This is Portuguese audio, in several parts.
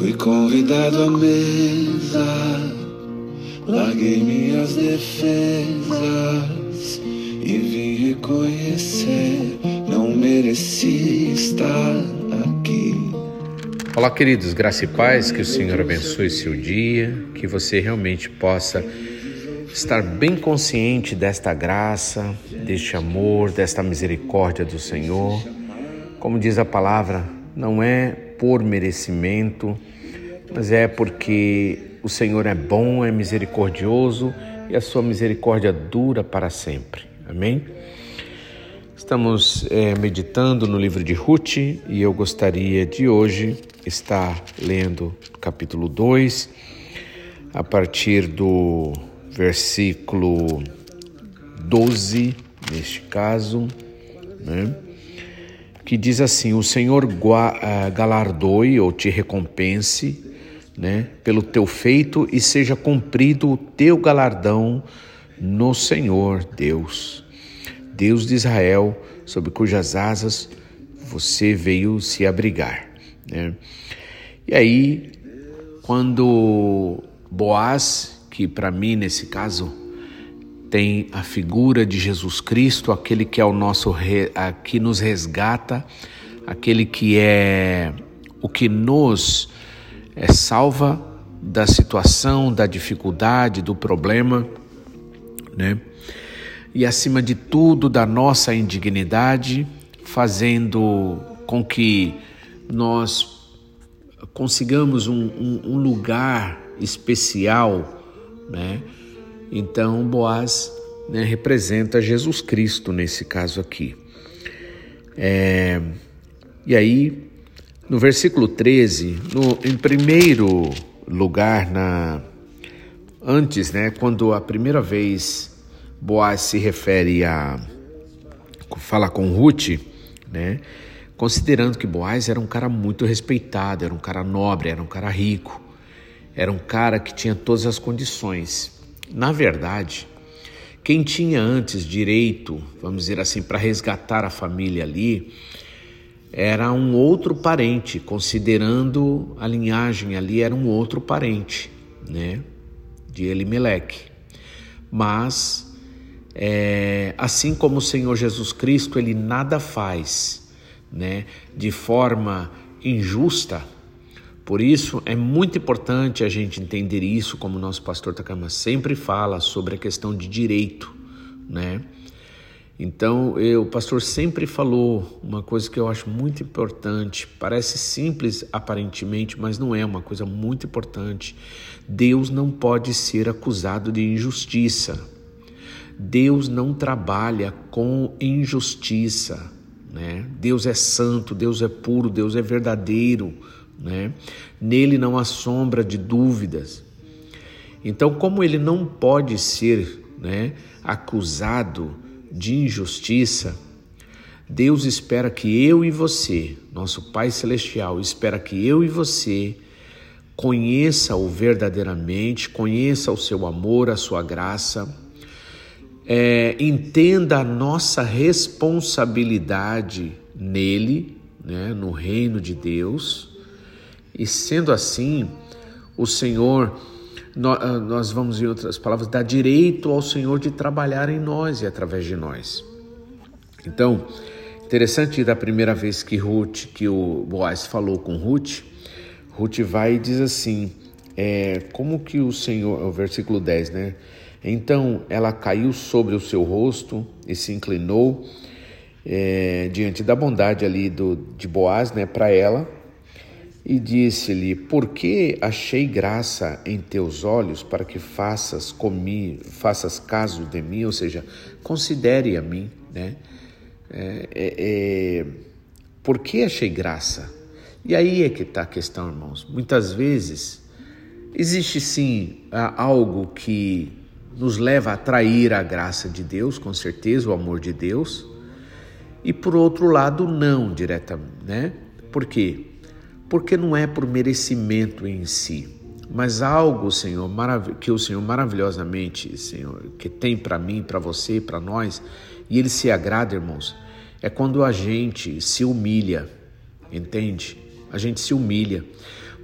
Fui convidado à mesa, larguei minhas defesas e vim reconhecer. Não mereci estar aqui. Olá, queridos, graça e paz, que o Senhor abençoe seu dia, que você realmente possa estar bem consciente desta graça, deste amor, desta misericórdia do Senhor. Como diz a palavra, não é por merecimento, mas é porque o Senhor é bom, é misericordioso e a sua misericórdia dura para sempre. Amém? Estamos é, meditando no livro de Ruth e eu gostaria de hoje estar lendo capítulo 2, a partir do versículo 12, neste caso, né? que diz assim: O Senhor eh, galardoe ou te recompense né, pelo teu feito e seja cumprido o teu galardão no Senhor Deus, Deus de Israel, sob cujas asas você veio se abrigar. Né? E aí, quando Boaz, que para mim nesse caso tem a figura de Jesus Cristo, aquele que é o nosso que nos resgata, aquele que é o que nos é, salva da situação, da dificuldade, do problema, né? E acima de tudo da nossa indignidade, fazendo com que nós consigamos um, um, um lugar especial, né? Então, Boaz né, representa Jesus Cristo nesse caso aqui. É, e aí, no versículo 13, no, em primeiro lugar, na, antes, né, quando a primeira vez Boaz se refere a fala com Ruth, né, considerando que Boaz era um cara muito respeitado, era um cara nobre, era um cara rico, era um cara que tinha todas as condições. Na verdade, quem tinha antes direito, vamos dizer assim, para resgatar a família ali, era um outro parente, considerando a linhagem ali, era um outro parente, né, de Elimeleque. Mas, é, assim como o Senhor Jesus Cristo, ele nada faz, né, de forma injusta, por isso é muito importante a gente entender isso, como o nosso pastor Takama sempre fala sobre a questão de direito, né? Então, eu, o pastor sempre falou uma coisa que eu acho muito importante, parece simples aparentemente, mas não é uma coisa muito importante. Deus não pode ser acusado de injustiça. Deus não trabalha com injustiça, né? Deus é santo, Deus é puro, Deus é verdadeiro né? Nele não há sombra de dúvidas. Então, como ele não pode ser né, acusado de injustiça, Deus espera que eu e você, nosso Pai Celestial, espera que eu e você conheça-o verdadeiramente, conheça o seu amor, a sua graça, é, entenda a nossa responsabilidade nele, né, no reino de Deus. E sendo assim, o Senhor, nós vamos em outras palavras, dar direito ao Senhor de trabalhar em nós e através de nós. Então, interessante da primeira vez que Ruth, que o Boaz falou com Ruth, Ruth vai e diz assim, é, como que o Senhor, o versículo 10, né? Então ela caiu sobre o seu rosto e se inclinou é, diante da bondade ali do, de Boaz, né, para ela, e disse-lhe: Por que achei graça em teus olhos para que faças comigo, faças caso de mim? Ou seja, considere a mim, né? É, é, é, por que achei graça? E aí é que está a questão, irmãos. Muitas vezes existe sim algo que nos leva a atrair a graça de Deus, com certeza, o amor de Deus, e por outro lado, não diretamente, né? Por quê? Porque não é por merecimento em si, mas algo, Senhor, que o Senhor maravilhosamente, Senhor, que tem para mim, para você, para nós, e ele se agrada, irmãos, é quando a gente se humilha, entende? A gente se humilha.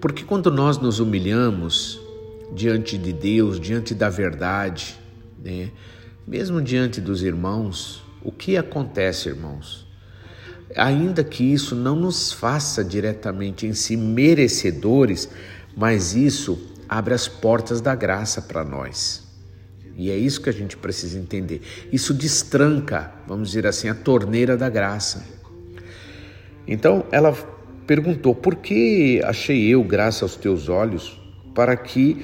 Porque quando nós nos humilhamos diante de Deus, diante da verdade, né? mesmo diante dos irmãos, o que acontece, irmãos? Ainda que isso não nos faça diretamente em si merecedores, mas isso abre as portas da graça para nós. E é isso que a gente precisa entender. Isso destranca, vamos dizer assim, a torneira da graça. Então ela perguntou: Por que achei eu graça aos teus olhos para que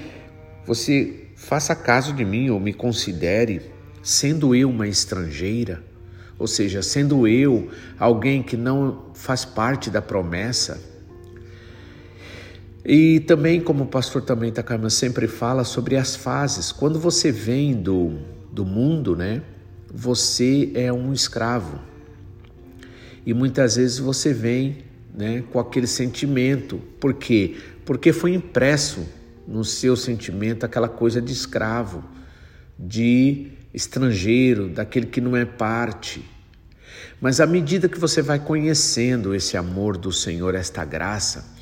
você faça caso de mim ou me considere, sendo eu uma estrangeira? Ou seja, sendo eu alguém que não faz parte da promessa. E também, como o pastor também Takama sempre fala sobre as fases. Quando você vem do, do mundo, né? Você é um escravo. E muitas vezes você vem né, com aquele sentimento. Por quê? Porque foi impresso no seu sentimento aquela coisa de escravo, de estrangeiro, daquele que não é parte. Mas à medida que você vai conhecendo esse amor do Senhor, esta graça,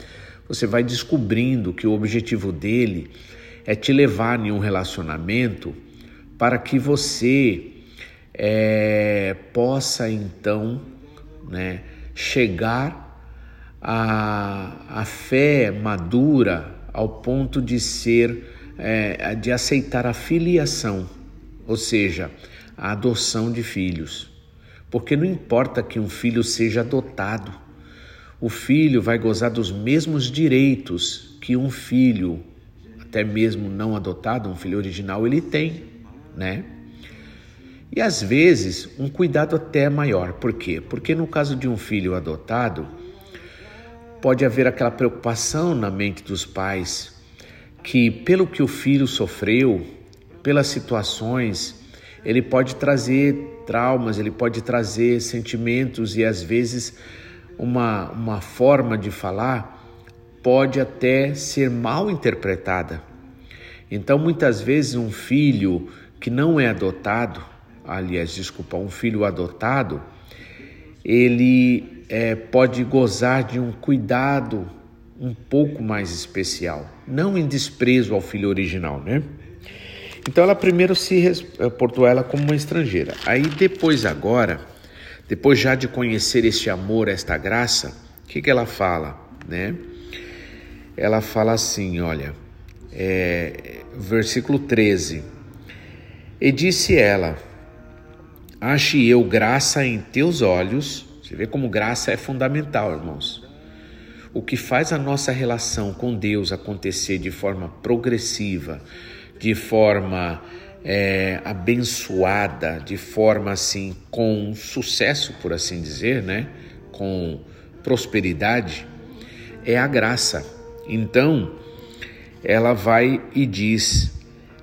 você vai descobrindo que o objetivo dele é te levar em um relacionamento para que você é, possa então né, chegar a fé madura ao ponto de ser, é, de aceitar a filiação, ou seja, a adoção de filhos. Porque não importa que um filho seja adotado, o filho vai gozar dos mesmos direitos que um filho, até mesmo não adotado, um filho original, ele tem, né? E às vezes um cuidado até maior. Por quê? Porque no caso de um filho adotado, pode haver aquela preocupação na mente dos pais que, pelo que o filho sofreu, pelas situações, ele pode trazer traumas, ele pode trazer sentimentos e às vezes uma, uma forma de falar pode até ser mal interpretada. Então, muitas vezes, um filho que não é adotado, aliás, desculpa, um filho adotado, ele é, pode gozar de um cuidado um pouco mais especial, não em desprezo ao filho original, né? Então ela primeiro se reportou ela como uma estrangeira. Aí depois agora, depois já de conhecer este amor, esta graça, o que, que ela fala, né? Ela fala assim, olha, é, versículo 13. E disse ela: Ache eu graça em teus olhos você vê como graça é fundamental, irmãos. O que faz a nossa relação com Deus acontecer de forma progressiva, de forma é, abençoada, de forma assim, com sucesso, por assim dizer, né? com prosperidade, é a graça. Então, ela vai e diz: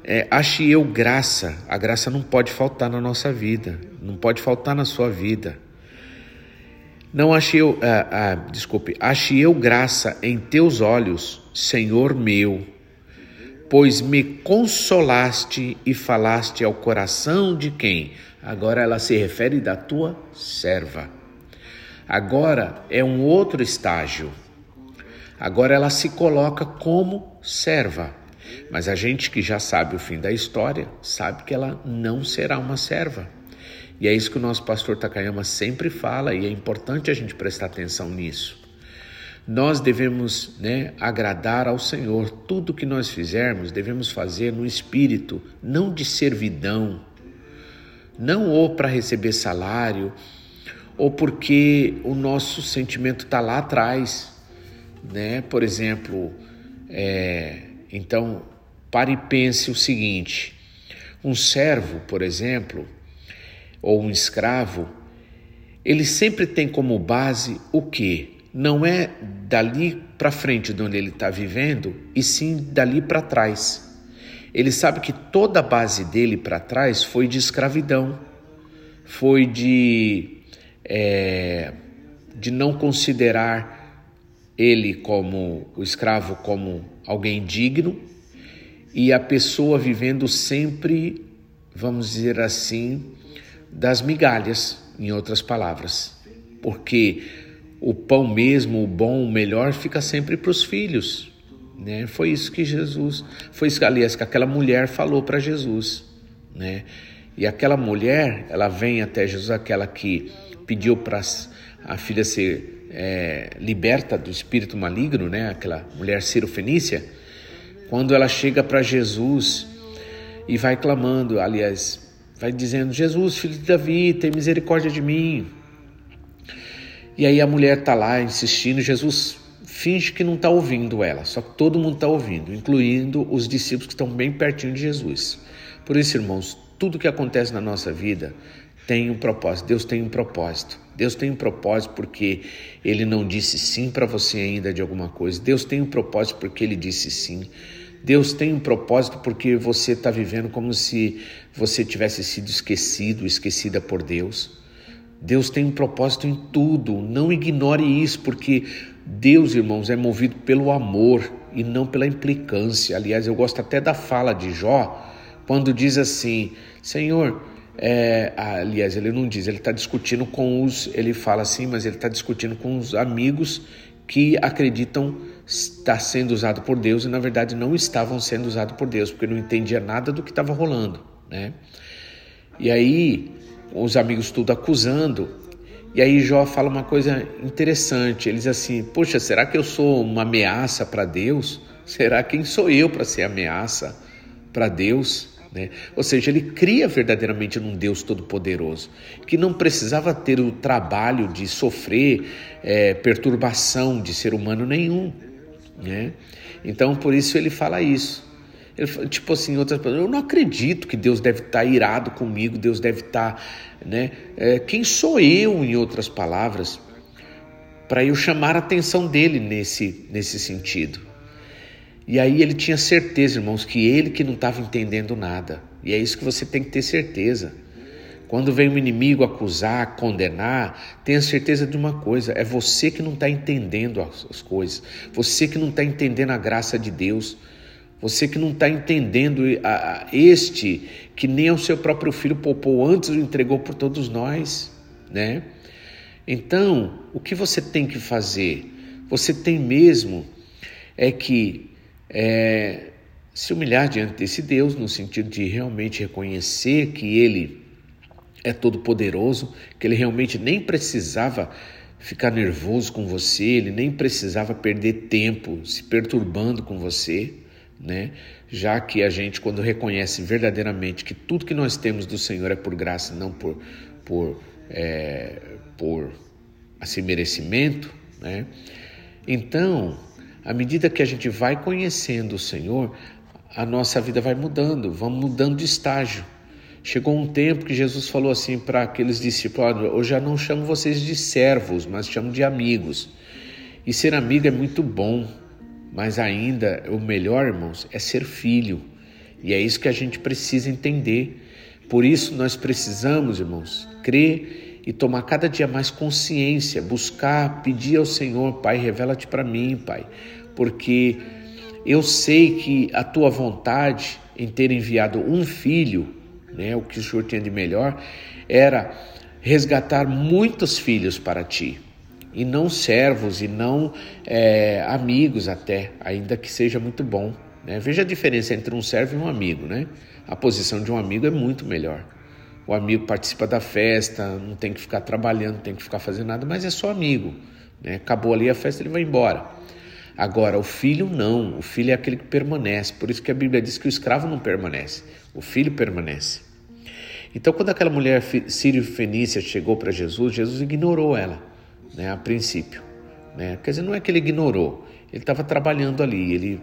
é, Ache eu graça. A graça não pode faltar na nossa vida, não pode faltar na sua vida. Não achei eu, ah, ah, desculpe, achei eu graça em teus olhos, Senhor meu, pois me consolaste e falaste ao coração de quem? Agora ela se refere da tua serva. Agora é um outro estágio. Agora ela se coloca como serva. Mas a gente que já sabe o fim da história sabe que ela não será uma serva. E é isso que o nosso pastor Takayama sempre fala e é importante a gente prestar atenção nisso. Nós devemos né, agradar ao Senhor. Tudo que nós fizermos, devemos fazer no espírito, não de servidão, não ou para receber salário, ou porque o nosso sentimento está lá atrás. Né? Por exemplo, é, então pare e pense o seguinte: um servo, por exemplo, ou um escravo, ele sempre tem como base o que? Não é dali para frente de onde ele está vivendo, e sim dali para trás. Ele sabe que toda a base dele para trás foi de escravidão, foi de, é, de não considerar ele como o escravo como alguém digno e a pessoa vivendo sempre, vamos dizer assim, das migalhas, em outras palavras, porque o pão mesmo, o bom, o melhor, fica sempre para os filhos. Né? Foi isso que Jesus, foi isso, aliás, que aquela mulher falou para Jesus. Né? E aquela mulher, ela vem até Jesus, aquela que pediu para a filha ser é, liberta do espírito maligno, né? aquela mulher Fenícia. quando ela chega para Jesus e vai clamando, aliás, vai dizendo: Jesus, filho de Davi, tem misericórdia de mim. E aí a mulher está lá insistindo, Jesus finge que não está ouvindo ela, só que todo mundo está ouvindo, incluindo os discípulos que estão bem pertinho de Jesus. Por isso, irmãos, tudo que acontece na nossa vida tem um propósito. Deus tem um propósito. Deus tem um propósito porque Ele não disse sim para você ainda de alguma coisa. Deus tem um propósito porque Ele disse sim. Deus tem um propósito porque você está vivendo como se você tivesse sido esquecido, esquecida por Deus. Deus tem um propósito em tudo. Não ignore isso, porque Deus, irmãos, é movido pelo amor e não pela implicância. Aliás, eu gosto até da fala de Jó, quando diz assim: Senhor, é, aliás, ele não diz, ele está discutindo com os, ele fala assim, mas ele está discutindo com os amigos que acreditam estar sendo usado por Deus e na verdade não estavam sendo usados por Deus, porque não entendia nada do que estava rolando, né? E aí os amigos tudo acusando. E aí Jó fala uma coisa interessante. Ele diz assim: Poxa, será que eu sou uma ameaça para Deus? Será quem sou eu para ser ameaça para Deus? Né? Ou seja, ele cria verdadeiramente num Deus todo-poderoso, que não precisava ter o trabalho de sofrer é, perturbação de ser humano nenhum. Né? Então, por isso ele fala isso. Ele, tipo assim, outras pessoas, eu não acredito que Deus deve estar tá irado comigo, Deus deve estar, tá, né? É, quem sou eu, em outras palavras, para eu chamar a atenção dele nesse, nesse sentido? E aí ele tinha certeza, irmãos, que ele que não estava entendendo nada. E é isso que você tem que ter certeza. Quando vem um inimigo acusar, condenar, tenha certeza de uma coisa: é você que não está entendendo as coisas, você que não está entendendo a graça de Deus. Você que não está entendendo a, a, este que nem o seu próprio filho poupou antes o entregou por todos nós, né? Então, o que você tem que fazer? Você tem mesmo é que é, se humilhar diante desse Deus, no sentido de realmente reconhecer que Ele é todo-poderoso, que Ele realmente nem precisava ficar nervoso com você, Ele nem precisava perder tempo se perturbando com você né? Já que a gente, quando reconhece verdadeiramente que tudo que nós temos do Senhor é por graça, não por, por, é, por assim, merecimento, né? Então, à medida que a gente vai conhecendo o Senhor, a nossa vida vai mudando, vamos mudando de estágio. Chegou um tempo que Jesus falou assim para aqueles discípulos: Eu já não chamo vocês de servos, mas chamo de amigos. E ser amigo é muito bom, mas ainda o melhor, irmãos, é ser filho. E é isso que a gente precisa entender. Por isso nós precisamos, irmãos, crer e tomar cada dia mais consciência, buscar, pedir ao Senhor, Pai, revela-te para mim, Pai, porque eu sei que a tua vontade em ter enviado um filho, né, o que o Senhor tinha de melhor, era resgatar muitos filhos para ti e não servos e não é, amigos até, ainda que seja muito bom. Né? Veja a diferença entre um servo e um amigo, né? A posição de um amigo é muito melhor. O amigo participa da festa, não tem que ficar trabalhando, não tem que ficar fazendo nada, mas é só amigo. Né? Acabou ali a festa, ele vai embora. Agora, o filho não, o filho é aquele que permanece. Por isso que a Bíblia diz que o escravo não permanece, o filho permanece. Então, quando aquela mulher sírio-fenícia chegou para Jesus, Jesus ignorou ela né, a princípio. Né? Quer dizer, não é que ele ignorou, ele estava trabalhando ali, ele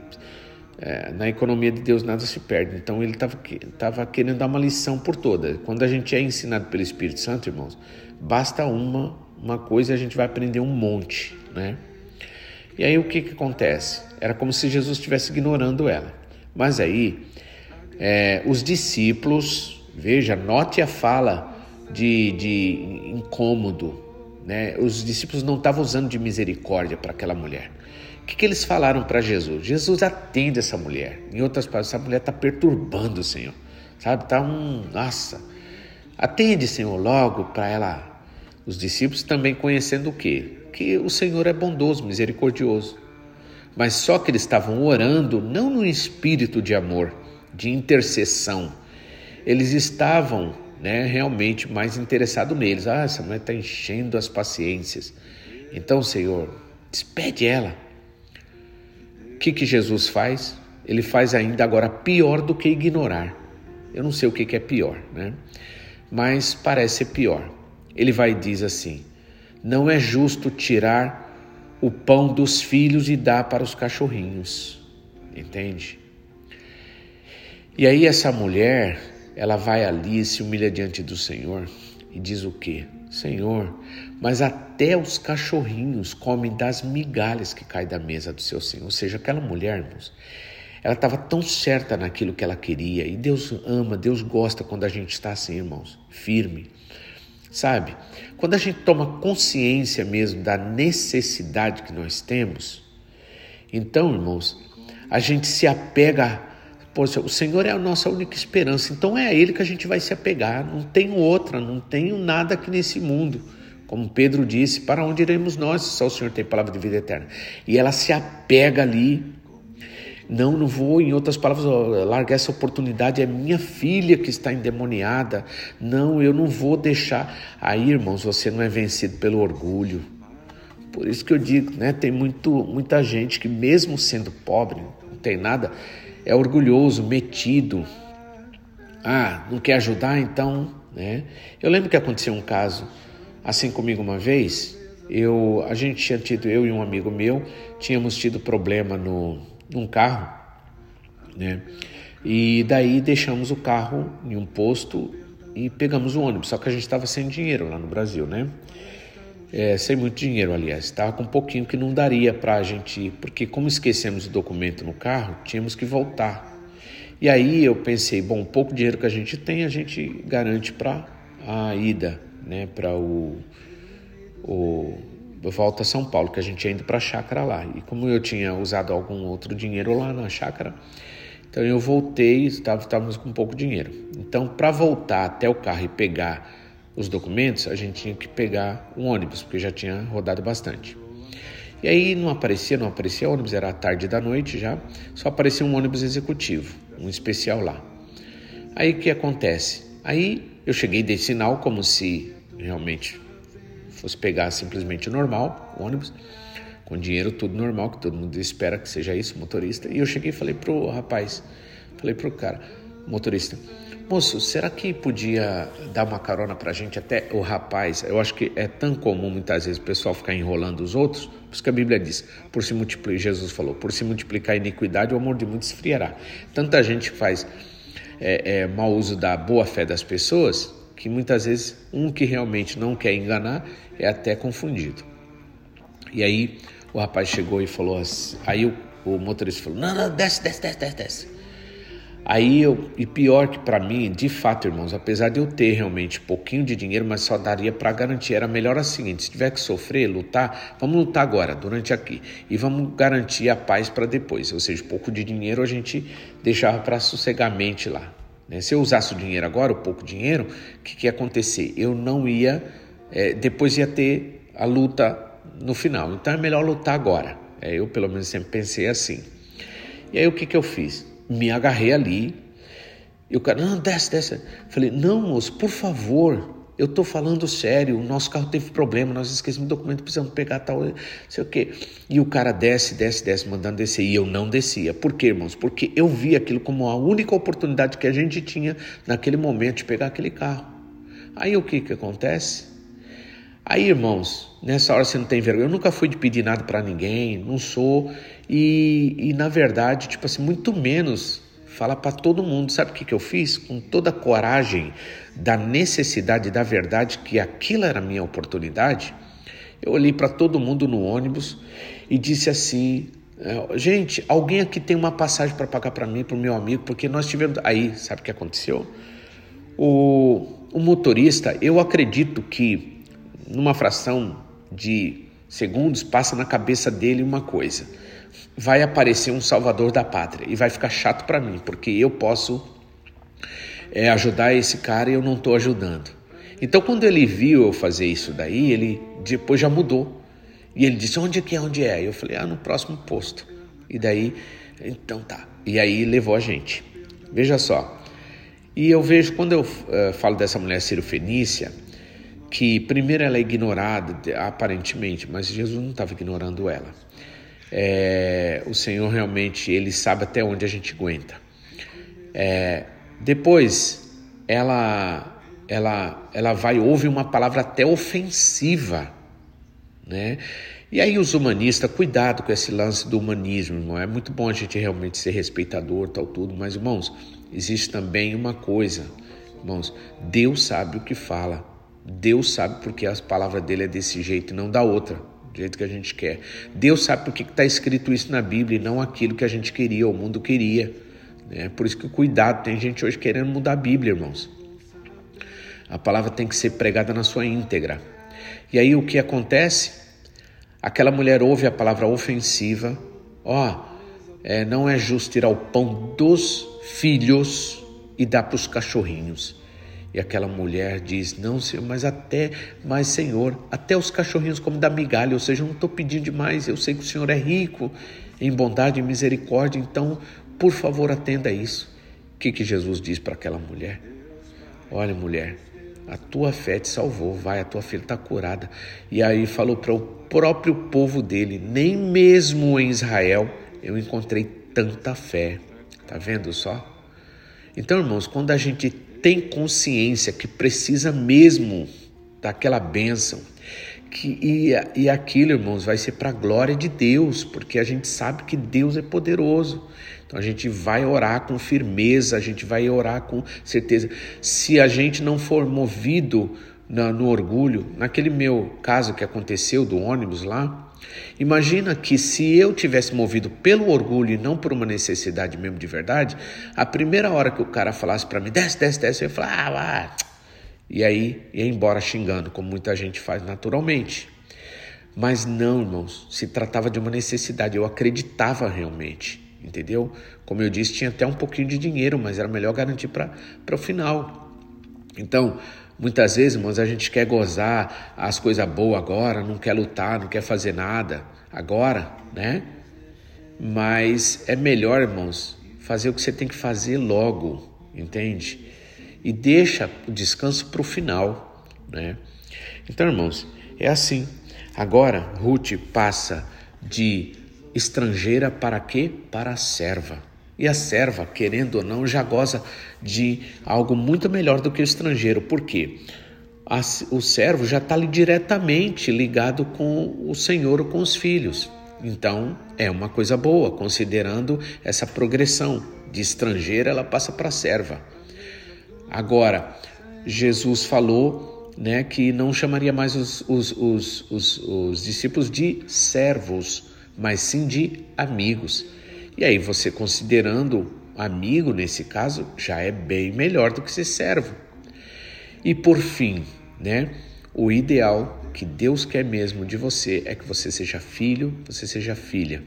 é, na economia de Deus nada se perde. Então ele estava querendo dar uma lição por toda. Quando a gente é ensinado pelo Espírito Santo, irmãos, basta uma, uma coisa e a gente vai aprender um monte, né? E aí o que, que acontece? Era como se Jesus estivesse ignorando ela. Mas aí é, os discípulos, veja, note a fala de, de incômodo, né? Os discípulos não estavam usando de misericórdia para aquela mulher. O que, que eles falaram para Jesus? Jesus atende essa mulher. Em outras palavras, essa mulher está perturbando o Senhor. Sabe? Está um. Nossa. Atende, Senhor, logo para ela. Os discípulos também conhecendo o quê? Que o Senhor é bondoso, misericordioso. Mas só que eles estavam orando não no espírito de amor, de intercessão. Eles estavam né, realmente mais interessados neles. Ah, essa mulher está enchendo as paciências. Então, Senhor, despede ela. O que, que Jesus faz? Ele faz ainda agora pior do que ignorar. Eu não sei o que, que é pior, né? Mas parece pior. Ele vai e diz assim: Não é justo tirar o pão dos filhos e dar para os cachorrinhos. Entende? E aí essa mulher, ela vai ali, se humilha diante do Senhor e diz o quê? Senhor, mas até os cachorrinhos comem das migalhas que caem da mesa do seu Senhor. Ou seja, aquela mulher, irmãos, ela estava tão certa naquilo que ela queria. E Deus ama, Deus gosta quando a gente está assim, irmãos, firme. Sabe? Quando a gente toma consciência mesmo da necessidade que nós temos, então, irmãos, a gente se apega. Poxa, o Senhor é a nossa única esperança, então é a Ele que a gente vai se apegar. Não tenho outra, não tenho nada aqui nesse mundo. Como Pedro disse, para onde iremos nós se só o Senhor tem palavra de vida eterna? E ela se apega ali não, não vou, em outras palavras, largar essa oportunidade, é minha filha que está endemoniada. Não, eu não vou deixar. Aí, irmãos, você não é vencido pelo orgulho. Por isso que eu digo, né? Tem muito, muita gente que, mesmo sendo pobre, não tem nada, é orgulhoso, metido. Ah, não quer ajudar, então, né? Eu lembro que aconteceu um caso assim comigo uma vez. Eu, a gente tinha tido, eu e um amigo meu, tínhamos tido problema no, num carro, né? E daí deixamos o carro em um posto e pegamos o ônibus. Só que a gente estava sem dinheiro lá no Brasil, né? É, sem muito dinheiro, aliás. Estava com um pouquinho que não daria para a gente ir, porque como esquecemos o documento no carro, tínhamos que voltar. E aí eu pensei, bom, o pouco dinheiro que a gente tem, a gente garante para a ida, né? Para o, o volta a São Paulo, que a gente ia indo para a chácara lá. E como eu tinha usado algum outro dinheiro lá na chácara, então eu voltei, estávamos com pouco dinheiro. Então, para voltar até o carro e pegar os documentos, a gente tinha que pegar um ônibus, porque já tinha rodado bastante. E aí não aparecia, não aparecia ônibus, era tarde da noite já, só aparecia um ônibus executivo, um especial lá. Aí o que acontece? Aí eu cheguei de sinal como se realmente fosse pegar simplesmente normal, ônibus, com dinheiro tudo normal, que todo mundo espera que seja isso, motorista. E eu cheguei e falei pro rapaz, falei pro cara, motorista, moço, será que podia dar uma carona pra gente até o rapaz? Eu acho que é tão comum muitas vezes o pessoal ficar enrolando os outros, por isso que a Bíblia diz, por se multiplicar, Jesus falou, por se multiplicar a iniquidade, o amor de muitos esfriará. Tanta gente faz é, é, mau uso da boa fé das pessoas que muitas vezes um que realmente não quer enganar é até confundido. E aí o rapaz chegou e falou assim, aí o, o motorista falou, não, não, desce, desce, desce, desce, desce. Aí eu, e pior que para mim, de fato, irmãos, apesar de eu ter realmente pouquinho de dinheiro, mas só daria para garantir, era melhor assim, se tiver que sofrer, lutar, vamos lutar agora, durante aqui, e vamos garantir a paz para depois, ou seja, pouco de dinheiro a gente deixava para sossegar lá. Né? Se eu usasse o dinheiro agora, o pouco dinheiro, o que, que ia acontecer? Eu não ia, é, depois ia ter a luta no final. Então é melhor lutar agora. É, eu, pelo menos, sempre pensei assim. E aí o que, que eu fiz? Me agarrei ali. E o cara, não, desce, desce. Falei, não, moço, por favor, eu estou falando sério, o nosso carro teve problema, nós esquecemos o documento, precisamos pegar tal, não sei o quê. E o cara desce, desce, desce, mandando descer. E eu não descia. Por quê, irmãos? Porque eu vi aquilo como a única oportunidade que a gente tinha naquele momento de pegar aquele carro. Aí o que que acontece? Aí, irmãos, nessa hora você não tem vergonha. Eu nunca fui de pedir nada para ninguém, não sou. E, e na verdade, tipo assim, muito menos falar para todo mundo. Sabe o que, que eu fiz? Com toda a coragem da necessidade, da verdade, que aquilo era a minha oportunidade, eu olhei para todo mundo no ônibus e disse assim: é, gente, alguém aqui tem uma passagem para pagar para mim, para o meu amigo, porque nós tivemos. Aí, sabe o que aconteceu? O, o motorista, eu acredito que numa fração de segundos passa na cabeça dele uma coisa vai aparecer um salvador da pátria e vai ficar chato para mim, porque eu posso é, ajudar esse cara e eu não estou ajudando. Então, quando ele viu eu fazer isso daí, ele depois já mudou. E ele disse: Onde é que é? Onde é? Eu falei: Ah, no próximo posto. E daí, então tá. E aí levou a gente. Veja só. E eu vejo, quando eu uh, falo dessa mulher Fenícia, que primeiro ela é ignorada, aparentemente, mas Jesus não estava ignorando ela. É, o Senhor realmente, Ele sabe até onde a gente aguenta. É, depois, ela, ela, ela vai ouve uma palavra até ofensiva, né? E aí os humanistas, cuidado com esse lance do humanismo, irmão. É muito bom a gente realmente ser respeitador, tal tudo, mas irmãos, existe também uma coisa, irmãos, Deus sabe o que fala. Deus sabe porque as palavras dele é desse jeito e não da outra, do jeito que a gente quer. Deus sabe porque está escrito isso na Bíblia e não aquilo que a gente queria, o mundo queria. É por isso que cuidado, tem gente hoje querendo mudar a Bíblia, irmãos. A palavra tem que ser pregada na sua íntegra. E aí o que acontece? Aquela mulher ouve a palavra ofensiva, ó, oh, é, não é justo tirar o pão dos filhos e dar para os cachorrinhos. E aquela mulher diz: Não, Senhor, mas até, mas Senhor, até os cachorrinhos como da migalha, ou seja, eu não estou pedindo demais, eu sei que o Senhor é rico em bondade e misericórdia, então, por favor, atenda isso. O que, que Jesus diz para aquela mulher? Olha, mulher, a tua fé te salvou, vai, a tua filha está curada. E aí falou para o próprio povo dele: Nem mesmo em Israel eu encontrei tanta fé. Tá vendo só? Então, irmãos, quando a gente tem consciência que precisa mesmo daquela bênção, que, e, e aquilo, irmãos, vai ser para a glória de Deus, porque a gente sabe que Deus é poderoso. Então a gente vai orar com firmeza, a gente vai orar com certeza. Se a gente não for movido no, no orgulho, naquele meu caso que aconteceu do ônibus lá, Imagina que se eu tivesse movido pelo orgulho e não por uma necessidade mesmo de verdade, a primeira hora que o cara falasse para mim, desce, desce, desce, eu ia falar, ah. E aí ia embora xingando, como muita gente faz naturalmente. Mas não, irmãos, se tratava de uma necessidade, eu acreditava realmente, entendeu? Como eu disse, tinha até um pouquinho de dinheiro, mas era melhor garantir para o final. Então, Muitas vezes, irmãos, a gente quer gozar as coisas boas agora, não quer lutar, não quer fazer nada agora, né? Mas é melhor, irmãos, fazer o que você tem que fazer logo, entende? E deixa o descanso para o final, né? Então, irmãos, é assim. Agora, Ruth passa de estrangeira para quê? Para serva. E a serva, querendo ou não, já goza de algo muito melhor do que o estrangeiro. Por quê? O servo já está diretamente ligado com o senhor ou com os filhos. Então é uma coisa boa, considerando essa progressão de estrangeira, ela passa para serva. Agora, Jesus falou né, que não chamaria mais os, os, os, os, os discípulos de servos, mas sim de amigos. E aí você considerando amigo nesse caso já é bem melhor do que ser servo. E por fim, né? O ideal que Deus quer mesmo de você é que você seja filho, você seja filha.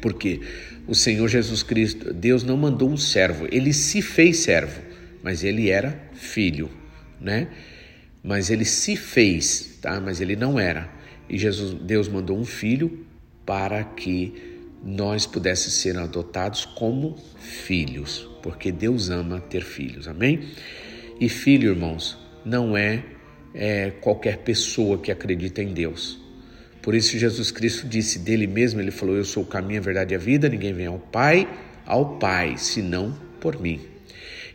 Porque o Senhor Jesus Cristo, Deus não mandou um servo, ele se fez servo, mas ele era filho, né? Mas ele se fez, tá? Mas ele não era. E Jesus, Deus mandou um filho para que nós pudéssemos ser adotados como filhos, porque Deus ama ter filhos, amém? E filho, irmãos, não é, é qualquer pessoa que acredita em Deus. Por isso Jesus Cristo disse dele mesmo, ele falou: Eu sou o caminho, a verdade e a vida, ninguém vem ao Pai, ao Pai, senão por mim.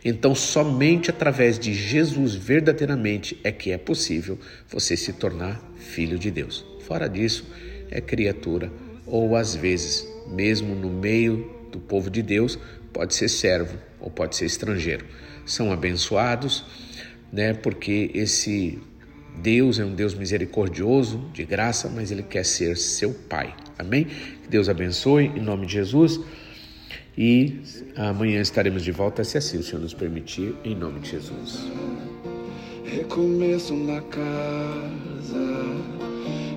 Então, somente através de Jesus verdadeiramente é que é possível você se tornar filho de Deus. Fora disso, é criatura ou às vezes mesmo no meio do povo de Deus, pode ser servo ou pode ser estrangeiro. São abençoados, né? Porque esse Deus é um Deus misericordioso, de graça, mas ele quer ser seu pai. Amém? Que Deus abençoe em nome de Jesus. E amanhã estaremos de volta, se assim o Senhor nos permitir, em nome de Jesus. Recomeço na casa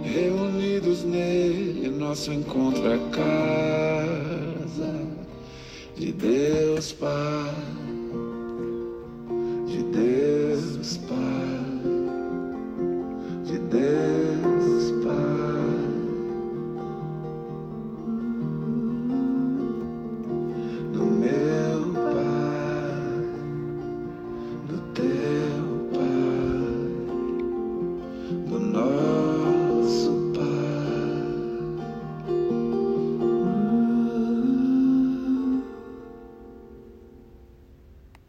reunidos nele, nosso encontro é casa de Deus Pai, de Deus Pai, de Deus.